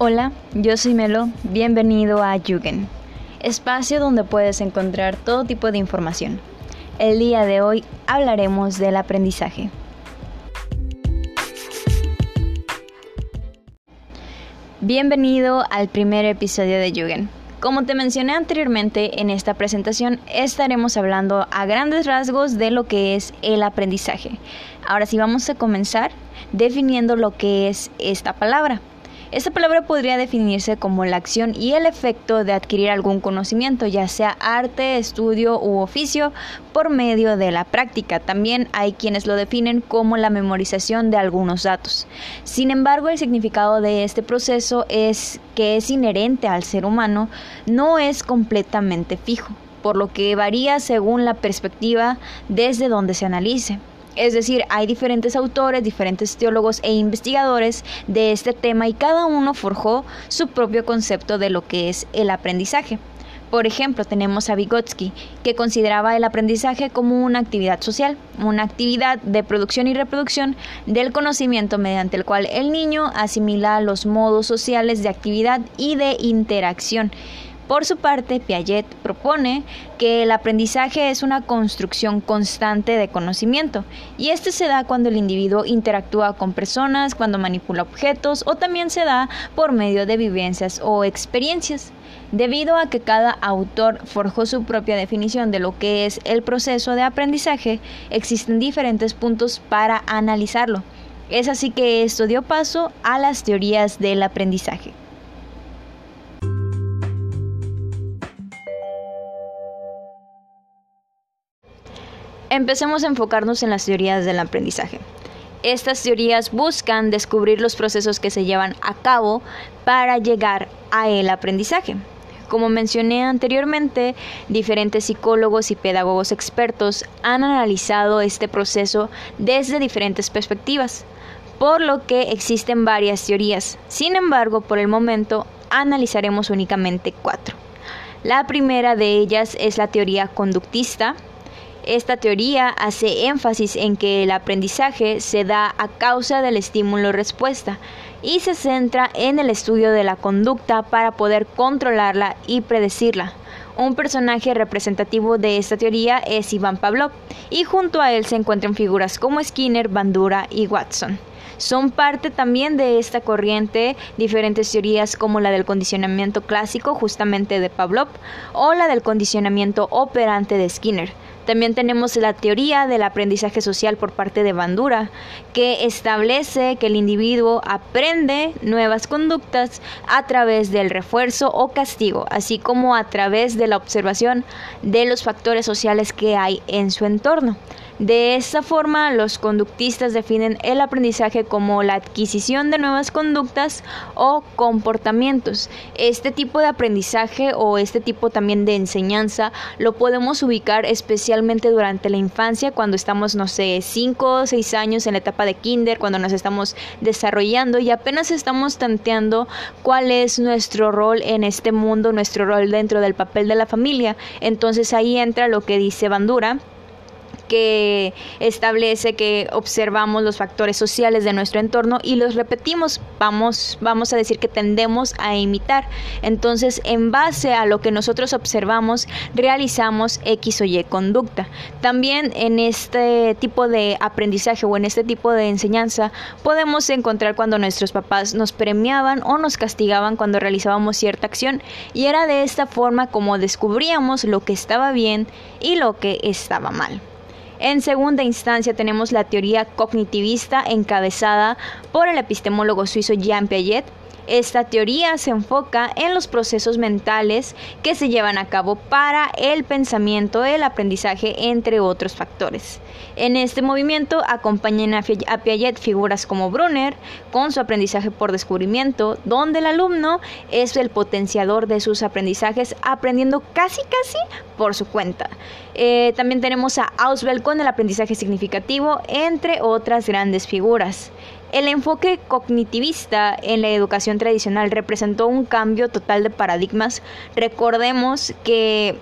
Hola, yo soy Melo, bienvenido a Jugend, espacio donde puedes encontrar todo tipo de información. El día de hoy hablaremos del aprendizaje. Bienvenido al primer episodio de Jugend. Como te mencioné anteriormente en esta presentación, estaremos hablando a grandes rasgos de lo que es el aprendizaje. Ahora sí vamos a comenzar definiendo lo que es esta palabra. Esta palabra podría definirse como la acción y el efecto de adquirir algún conocimiento, ya sea arte, estudio u oficio, por medio de la práctica. También hay quienes lo definen como la memorización de algunos datos. Sin embargo, el significado de este proceso es que es inherente al ser humano, no es completamente fijo, por lo que varía según la perspectiva desde donde se analice. Es decir, hay diferentes autores, diferentes teólogos e investigadores de este tema y cada uno forjó su propio concepto de lo que es el aprendizaje. Por ejemplo, tenemos a Vygotsky, que consideraba el aprendizaje como una actividad social, una actividad de producción y reproducción del conocimiento mediante el cual el niño asimila los modos sociales de actividad y de interacción por su parte, Piaget propone que el aprendizaje es una construcción constante de conocimiento y este se da cuando el individuo interactúa con personas, cuando manipula objetos o también se da por medio de vivencias o experiencias. Debido a que cada autor forjó su propia definición de lo que es el proceso de aprendizaje, existen diferentes puntos para analizarlo. Es así que esto dio paso a las teorías del aprendizaje. Empecemos a enfocarnos en las teorías del aprendizaje. Estas teorías buscan descubrir los procesos que se llevan a cabo para llegar a el aprendizaje. Como mencioné anteriormente, diferentes psicólogos y pedagogos expertos han analizado este proceso desde diferentes perspectivas, por lo que existen varias teorías. Sin embargo, por el momento analizaremos únicamente cuatro. La primera de ellas es la teoría conductista, esta teoría hace énfasis en que el aprendizaje se da a causa del estímulo-respuesta y se centra en el estudio de la conducta para poder controlarla y predecirla. Un personaje representativo de esta teoría es Iván Pavlov y junto a él se encuentran figuras como Skinner, Bandura y Watson. Son parte también de esta corriente diferentes teorías como la del condicionamiento clásico justamente de Pavlov o la del condicionamiento operante de Skinner. También tenemos la teoría del aprendizaje social por parte de Bandura, que establece que el individuo aprende nuevas conductas a través del refuerzo o castigo, así como a través de la observación de los factores sociales que hay en su entorno. De esta forma, los conductistas definen el aprendizaje como la adquisición de nuevas conductas o comportamientos. Este tipo de aprendizaje o este tipo también de enseñanza lo podemos ubicar especialmente durante la infancia, cuando estamos, no sé, 5 o 6 años en la etapa de kinder, cuando nos estamos desarrollando y apenas estamos tanteando cuál es nuestro rol en este mundo, nuestro rol dentro del papel de la familia. Entonces ahí entra lo que dice Bandura que establece que observamos los factores sociales de nuestro entorno y los repetimos, vamos, vamos a decir que tendemos a imitar. Entonces, en base a lo que nosotros observamos, realizamos X o Y conducta. También en este tipo de aprendizaje o en este tipo de enseñanza podemos encontrar cuando nuestros papás nos premiaban o nos castigaban cuando realizábamos cierta acción y era de esta forma como descubríamos lo que estaba bien y lo que estaba mal. En segunda instancia tenemos la teoría cognitivista encabezada por el epistemólogo suizo Jean Piaget, esta teoría se enfoca en los procesos mentales que se llevan a cabo para el pensamiento, el aprendizaje, entre otros factores. En este movimiento acompañan a Piaget figuras como Brunner, con su aprendizaje por descubrimiento, donde el alumno es el potenciador de sus aprendizajes, aprendiendo casi casi por su cuenta. Eh, también tenemos a Auswell con el aprendizaje significativo, entre otras grandes figuras. El enfoque cognitivista en la educación tradicional representó un cambio total de paradigmas. Recordemos que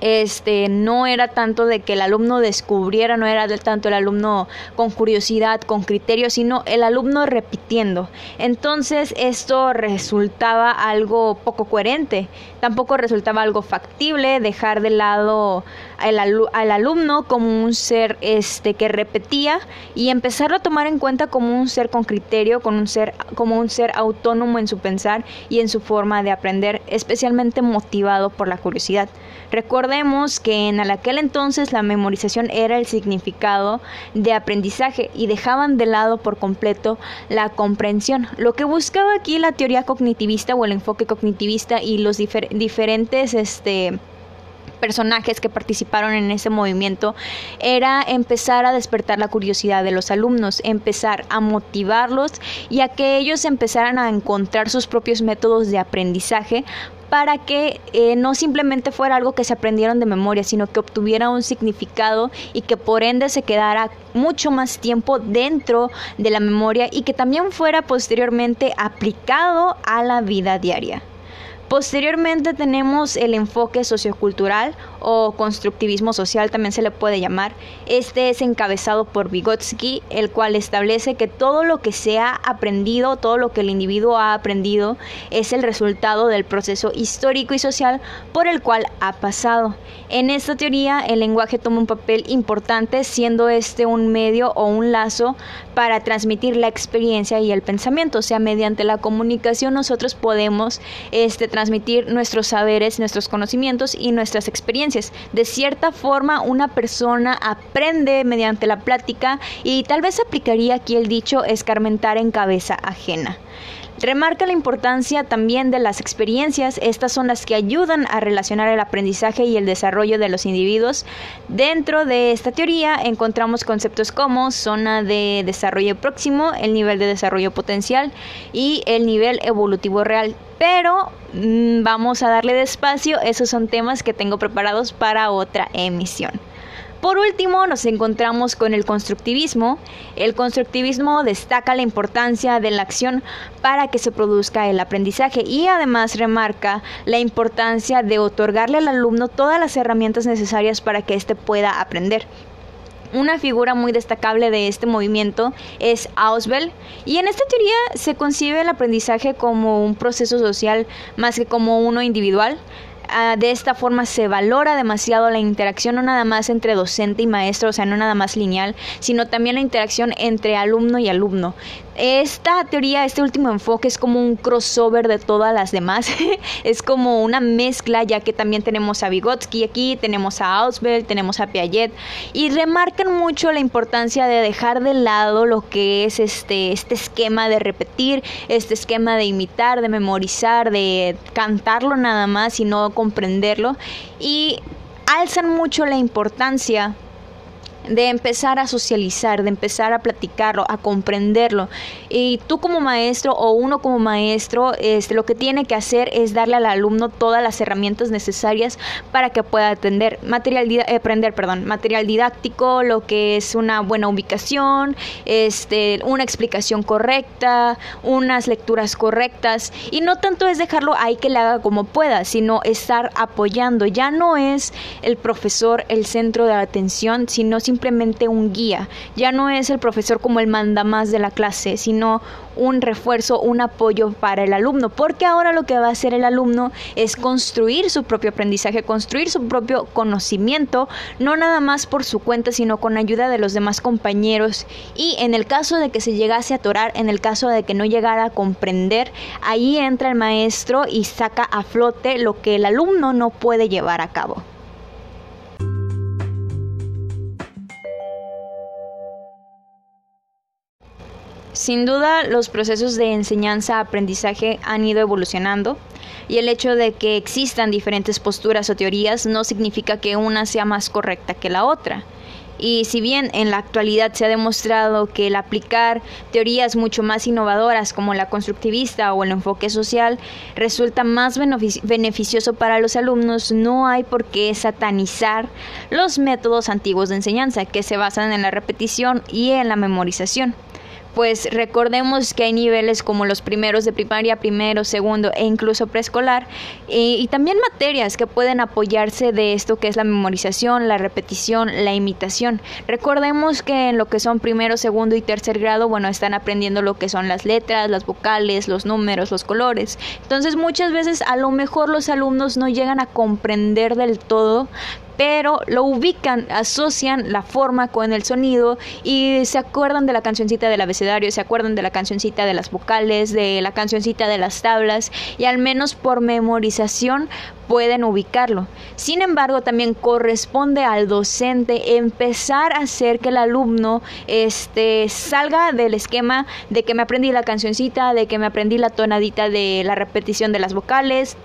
este no era tanto de que el alumno descubriera, no era tanto el alumno con curiosidad, con criterio, sino el alumno repitiendo. Entonces esto resultaba algo poco coherente, tampoco resultaba algo factible dejar de lado al, al alumno como un ser este que repetía y empezarlo a tomar en cuenta como un ser con criterio, con un ser como un ser autónomo en su pensar y en su forma de aprender, especialmente motivado por la curiosidad. Recordemos que en aquel entonces la memorización era el significado de aprendizaje y dejaban de lado por completo la comprensión. Lo que buscaba aquí la teoría cognitivista o el enfoque cognitivista y los diferentes este, personajes que participaron en ese movimiento era empezar a despertar la curiosidad de los alumnos, empezar a motivarlos y a que ellos empezaran a encontrar sus propios métodos de aprendizaje para que eh, no simplemente fuera algo que se aprendieron de memoria, sino que obtuviera un significado y que por ende se quedara mucho más tiempo dentro de la memoria y que también fuera posteriormente aplicado a la vida diaria. Posteriormente tenemos el enfoque sociocultural o constructivismo social también se le puede llamar. Este es encabezado por Vygotsky, el cual establece que todo lo que se ha aprendido, todo lo que el individuo ha aprendido es el resultado del proceso histórico y social por el cual ha pasado. En esta teoría el lenguaje toma un papel importante siendo este un medio o un lazo para transmitir la experiencia y el pensamiento, o sea, mediante la comunicación nosotros podemos este transmitir nuestros saberes, nuestros conocimientos y nuestras experiencias. De cierta forma, una persona aprende mediante la plática y tal vez aplicaría aquí el dicho escarmentar en cabeza ajena. Remarca la importancia también de las experiencias, estas son las que ayudan a relacionar el aprendizaje y el desarrollo de los individuos. Dentro de esta teoría encontramos conceptos como zona de desarrollo próximo, el nivel de desarrollo potencial y el nivel evolutivo real. Pero mm, vamos a darle despacio, esos son temas que tengo preparados para otra emisión. Por último, nos encontramos con el constructivismo. El constructivismo destaca la importancia de la acción para que se produzca el aprendizaje y además remarca la importancia de otorgarle al alumno todas las herramientas necesarias para que éste pueda aprender. Una figura muy destacable de este movimiento es Auswell y en esta teoría se concibe el aprendizaje como un proceso social más que como uno individual. Ah, de esta forma se valora demasiado la interacción no nada más entre docente y maestro, o sea, no nada más lineal, sino también la interacción entre alumno y alumno. Esta teoría, este último enfoque es como un crossover de todas las demás, es como una mezcla, ya que también tenemos a Vygotsky aquí, tenemos a Auswell, tenemos a Piaget, y remarcan mucho la importancia de dejar de lado lo que es este, este esquema de repetir, este esquema de imitar, de memorizar, de cantarlo nada más, sino comprenderlo, y alzan mucho la importancia de empezar a socializar, de empezar a platicarlo, a comprenderlo. Y tú como maestro o uno como maestro, este, lo que tiene que hacer es darle al alumno todas las herramientas necesarias para que pueda atender material, eh, aprender, perdón, material didáctico, lo que es una buena ubicación, este, una explicación correcta, unas lecturas correctas. Y no tanto es dejarlo ahí que le haga como pueda, sino estar apoyando. Ya no es el profesor el centro de atención, sino simplemente simplemente un guía, ya no es el profesor como el manda más de la clase, sino un refuerzo, un apoyo para el alumno, porque ahora lo que va a hacer el alumno es construir su propio aprendizaje, construir su propio conocimiento, no nada más por su cuenta, sino con ayuda de los demás compañeros. Y en el caso de que se llegase a atorar, en el caso de que no llegara a comprender, ahí entra el maestro y saca a flote lo que el alumno no puede llevar a cabo. Sin duda, los procesos de enseñanza-aprendizaje han ido evolucionando y el hecho de que existan diferentes posturas o teorías no significa que una sea más correcta que la otra. Y si bien en la actualidad se ha demostrado que el aplicar teorías mucho más innovadoras como la constructivista o el enfoque social resulta más beneficioso para los alumnos, no hay por qué satanizar los métodos antiguos de enseñanza que se basan en la repetición y en la memorización. Pues recordemos que hay niveles como los primeros de primaria, primero, segundo e incluso preescolar, y, también materias que pueden apoyarse de esto que es la memorización, la repetición, la imitación. Recordemos que en lo que son primero, segundo y tercer grado, bueno, están aprendiendo lo que son las letras, las vocales, los números, los colores. Entonces muchas veces a lo mejor los alumnos no llegan a comprender del todo pero lo ubican, asocian la forma con el sonido y se acuerdan de la cancioncita del abecedario, se acuerdan de la cancioncita de las vocales, de la cancioncita de las tablas y al menos por memorización pueden ubicarlo. Sin embargo, también corresponde al docente empezar a hacer que el alumno este, salga del esquema de que me aprendí la cancioncita, de que me aprendí la tonadita de la repetición de las vocales,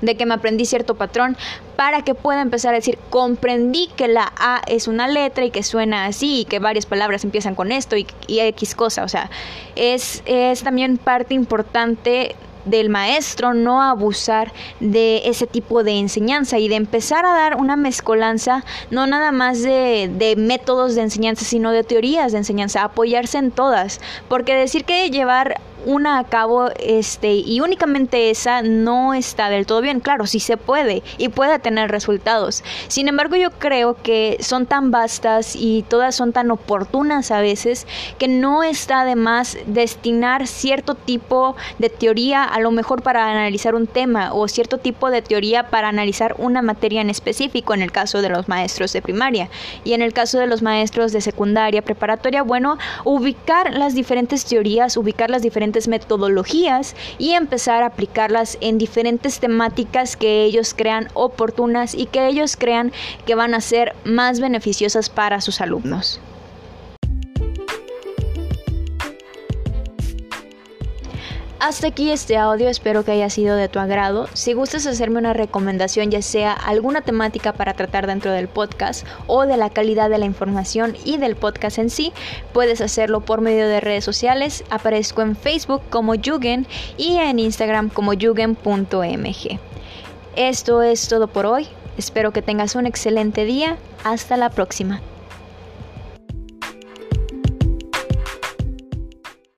de que me aprendí cierto patrón para que pueda empezar a decir, comprendí que la A es una letra y que suena así y que varias palabras empiezan con esto y, y X cosa. O sea, es, es también parte importante del maestro no abusar de ese tipo de enseñanza y de empezar a dar una mezcolanza no nada más de, de, métodos de enseñanza sino de teorías de enseñanza apoyarse en todas porque decir que llevar una a cabo este y únicamente esa no está del todo bien. Claro, sí se puede y puede tener resultados. Sin embargo, yo creo que son tan vastas y todas son tan oportunas a veces que no está de más destinar cierto tipo de teoría a lo mejor para analizar un tema o cierto tipo de teoría para analizar una materia en específico en el caso de los maestros de primaria y en el caso de los maestros de secundaria, preparatoria, bueno, ubicar las diferentes teorías, ubicar las diferentes metodologías y empezar a aplicarlas en diferentes temáticas que ellos crean oportunas y que ellos crean que van a ser más beneficiosas para sus alumnos. Hasta aquí este audio, espero que haya sido de tu agrado. Si gustas hacerme una recomendación, ya sea alguna temática para tratar dentro del podcast o de la calidad de la información y del podcast en sí, puedes hacerlo por medio de redes sociales. Aparezco en Facebook como Yugen y en Instagram como yugen.mg. Esto es todo por hoy. Espero que tengas un excelente día. Hasta la próxima.